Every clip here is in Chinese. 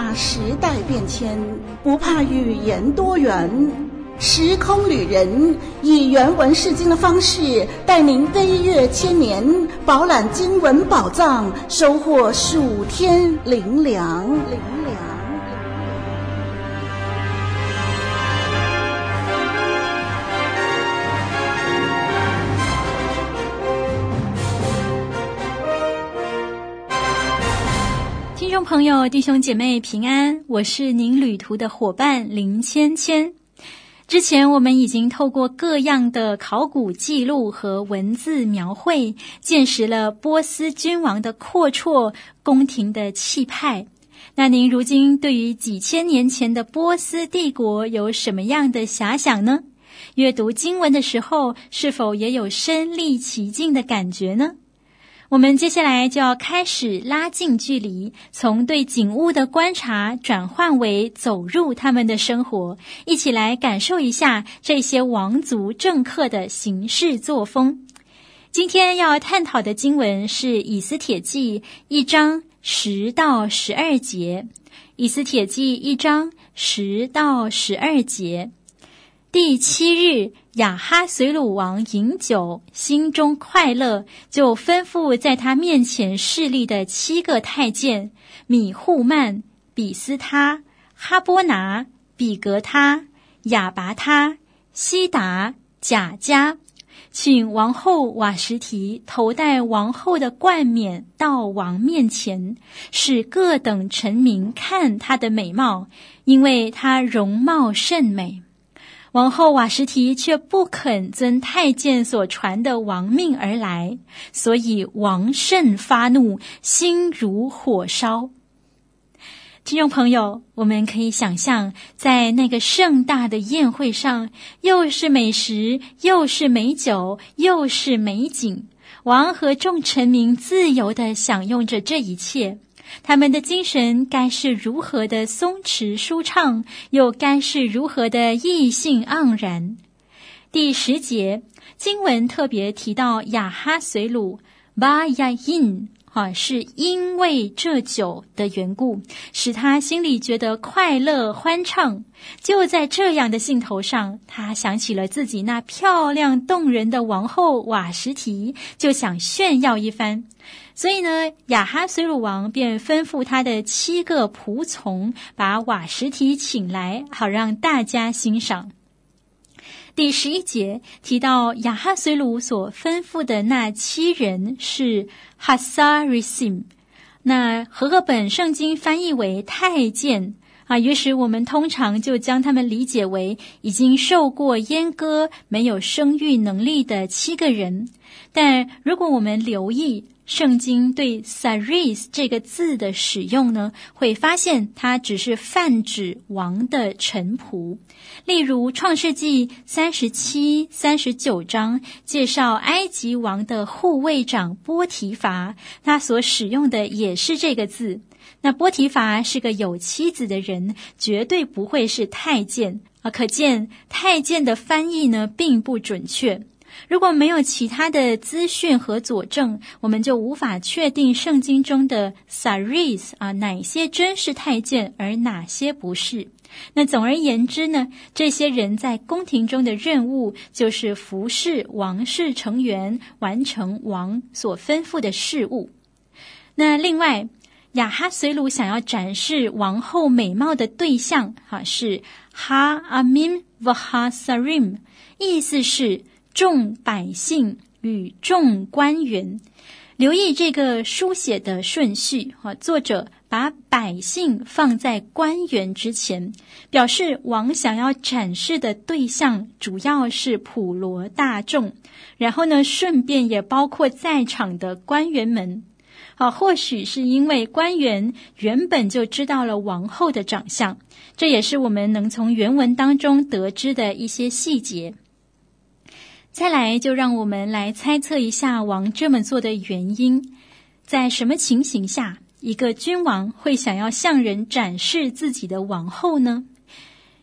怕时代变迁，不怕语言多元。时空旅人以原文释经的方式，带您飞跃千年，饱览经文宝藏，收获数天灵粮。朋友、弟兄姐妹平安，我是您旅途的伙伴林芊芊。之前我们已经透过各样的考古记录和文字描绘，见识了波斯君王的阔绰、宫廷的气派。那您如今对于几千年前的波斯帝国有什么样的遐想呢？阅读经文的时候，是否也有身历其境的感觉呢？我们接下来就要开始拉近距离，从对景物的观察转换为走入他们的生活，一起来感受一下这些王族政客的行事作风。今天要探讨的经文是《以斯帖记》一章十到十二节，《以斯帖记》一章十到十二节。第七日，雅哈随鲁王饮酒，心中快乐，就吩咐在他面前侍立的七个太监：米户曼、比斯他、哈波拿、比格他、亚拔他、西达、贾迦，请王后瓦什提头戴王后的冠冕到王面前，使各等臣民看她的美貌，因为她容貌甚美。王后瓦什提却不肯遵太监所传的王命而来，所以王甚发怒，心如火烧。听众朋友，我们可以想象，在那个盛大的宴会上，又是美食，又是美酒，又是美景，王和众臣民自由地享用着这一切。他们的精神该是如何的松弛舒畅，又该是如何的意兴盎然。第十节经文特别提到雅哈随鲁巴亚因，哈，是因为这酒的缘故，使他心里觉得快乐欢畅。就在这样的兴头上，他想起了自己那漂亮动人的王后瓦什提，就想炫耀一番。所以呢，亚哈随鲁王便吩咐他的七个仆从，把瓦实提请来，好让大家欣赏。第十一节提到亚哈随鲁所吩咐的那七人是哈萨瑞辛，那和合本圣经翻译为太监啊，于是我们通常就将他们理解为已经受过阉割、没有生育能力的七个人。但如果我们留意，圣经对 “saris” 这个字的使用呢，会发现它只是泛指王的臣仆。例如，《创世纪》三十七、三十九章介绍埃及王的护卫长波提乏，他所使用的也是这个字。那波提乏是个有妻子的人，绝对不会是太监啊！可见太监的翻译呢，并不准确。如果没有其他的资讯和佐证，我们就无法确定圣经中的 Saris 啊，哪些真是太监，而哪些不是。那总而言之呢，这些人在宫廷中的任务就是服侍王室成员，完成王所吩咐的事务。那另外，亚哈随鲁想要展示王后美貌的对象，哈，是哈阿明和哈萨瑞，意思是。众百姓与众官员，留意这个书写的顺序。哈，作者把百姓放在官员之前，表示王想要展示的对象主要是普罗大众。然后呢，顺便也包括在场的官员们。好，或许是因为官员原本就知道了王后的长相，这也是我们能从原文当中得知的一些细节。再来，就让我们来猜测一下王这么做的原因。在什么情形下，一个君王会想要向人展示自己的王后呢？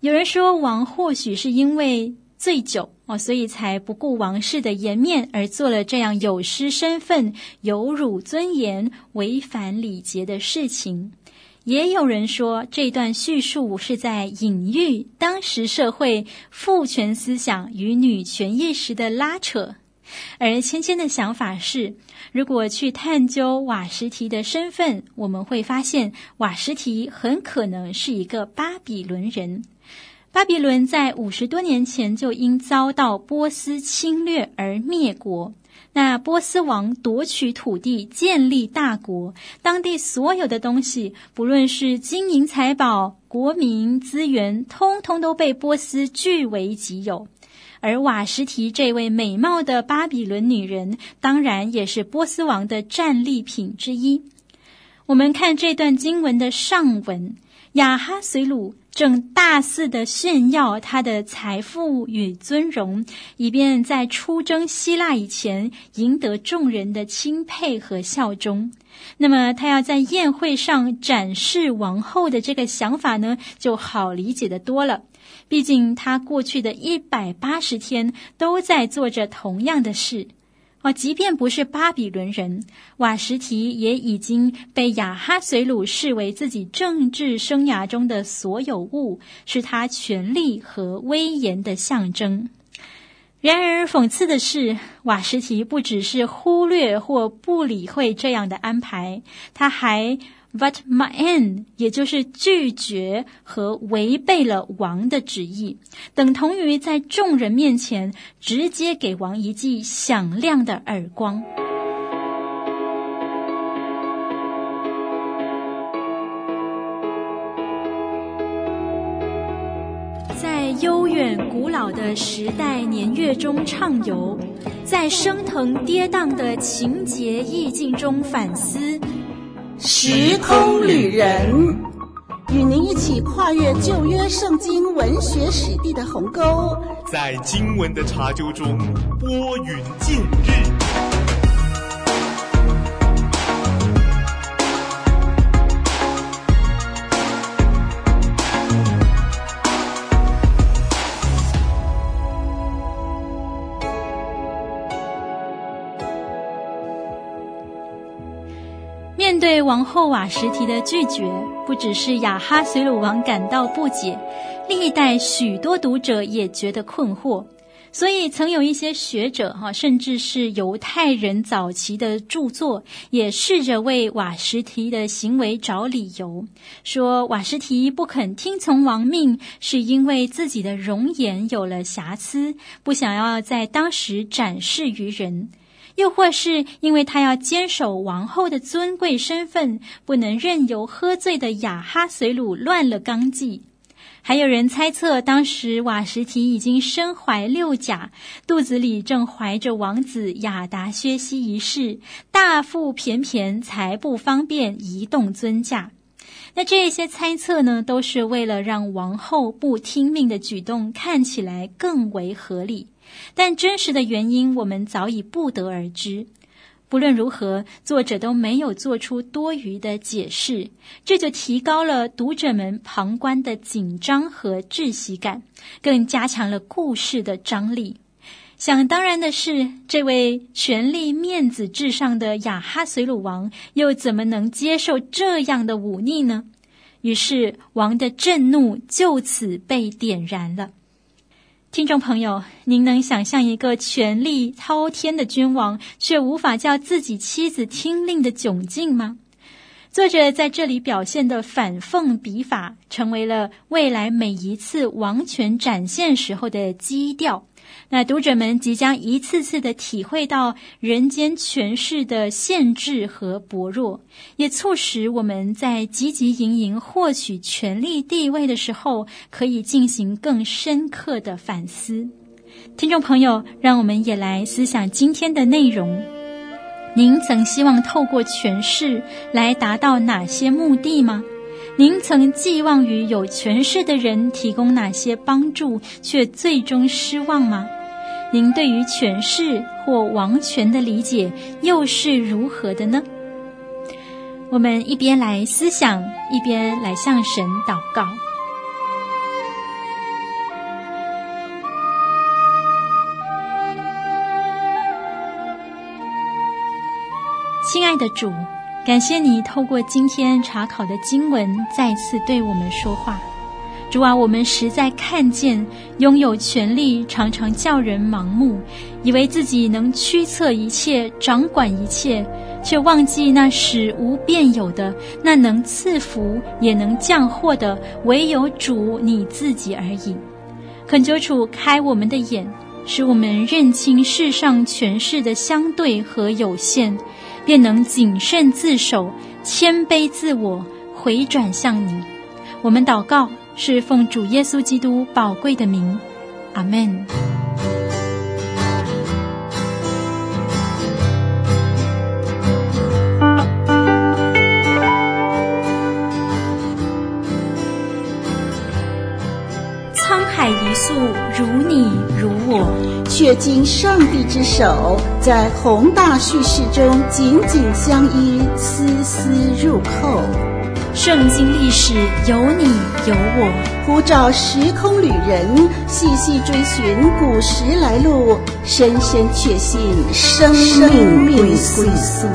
有人说，王或许是因为醉酒哦，所以才不顾王室的颜面而做了这样有失身份、有辱尊严、违反礼节的事情。也有人说，这段叙述是在隐喻当时社会父权思想与女权意识的拉扯。而芊芊的想法是，如果去探究瓦什提的身份，我们会发现瓦什提很可能是一个巴比伦人。巴比伦在五十多年前就因遭到波斯侵略而灭国。那波斯王夺取土地，建立大国，当地所有的东西，不论是金银财宝、国民资源，通通都被波斯据为己有。而瓦什提这位美貌的巴比伦女人，当然也是波斯王的战利品之一。我们看这段经文的上文。亚哈随鲁正大肆地炫耀他的财富与尊荣，以便在出征希腊以前赢得众人的钦佩和效忠。那么，他要在宴会上展示王后的这个想法呢，就好理解得多了。毕竟，他过去的一百八十天都在做着同样的事。哦，即便不是巴比伦人，瓦什提也已经被亚哈随鲁视为自己政治生涯中的所有物，是他权力和威严的象征。然而，讽刺的是，瓦什提不只是忽略或不理会这样的安排，他还。Vatma'en，也就是拒绝和违背了王的旨意，等同于在众人面前直接给王一记响亮的耳光。在悠远古老的时代年月中畅游，在升腾跌宕的情节意境中反思。时空旅人，与您一起跨越旧约圣经文学史地的鸿沟，在经文的查究中拨云见日。王后瓦什提的拒绝，不只是亚哈随鲁王感到不解，历代许多读者也觉得困惑。所以，曾有一些学者哈，甚至是犹太人早期的著作，也试着为瓦什提的行为找理由，说瓦什提不肯听从王命，是因为自己的容颜有了瑕疵，不想要在当时展示于人。又或是因为他要坚守王后的尊贵身份，不能任由喝醉的雅哈随鲁乱了纲纪。还有人猜测，当时瓦什提已经身怀六甲，肚子里正怀着王子雅达薛西一世，大腹便便，才不方便移动尊驾。那这些猜测呢，都是为了让王后不听命的举动看起来更为合理。但真实的原因，我们早已不得而知。不论如何，作者都没有做出多余的解释，这就提高了读者们旁观的紧张和窒息感，更加强了故事的张力。想当然的是，这位权力面子至上的亚哈随鲁王，又怎么能接受这样的忤逆呢？于是，王的震怒就此被点燃了。听众朋友，您能想象一个权力滔天的君王，却无法叫自己妻子听令的窘境吗？作者在这里表现的反讽笔法，成为了未来每一次王权展现时候的基调。那读者们即将一次次的体会到人间权势的限制和薄弱，也促使我们在汲汲营营获取权力地位的时候，可以进行更深刻的反思。听众朋友，让我们也来思想今天的内容。您曾希望透过权势来达到哪些目的吗？您曾寄望于有权势的人提供哪些帮助，却最终失望吗？您对于权势或王权的理解又是如何的呢？我们一边来思想，一边来向神祷告。亲爱的主。感谢你透过今天查考的经文，再次对我们说话。主啊，我们实在看见拥有权力常常叫人盲目，以为自己能驱策一切、掌管一切，却忘记那使无变有的、那能赐福也能降祸的，唯有主你自己而已。恳求主开我们的眼，使我们认清世上权势的相对和有限，便能谨慎自守、谦卑自我、回转向你。我们祷告。是奉主耶稣基督宝贵的名，阿门。如你如我，却经上帝之手，在宏大叙事中紧紧相依，丝丝入扣。圣经历史有你有我，呼召时空旅人细细追寻古时来路，深深确信生命归宿。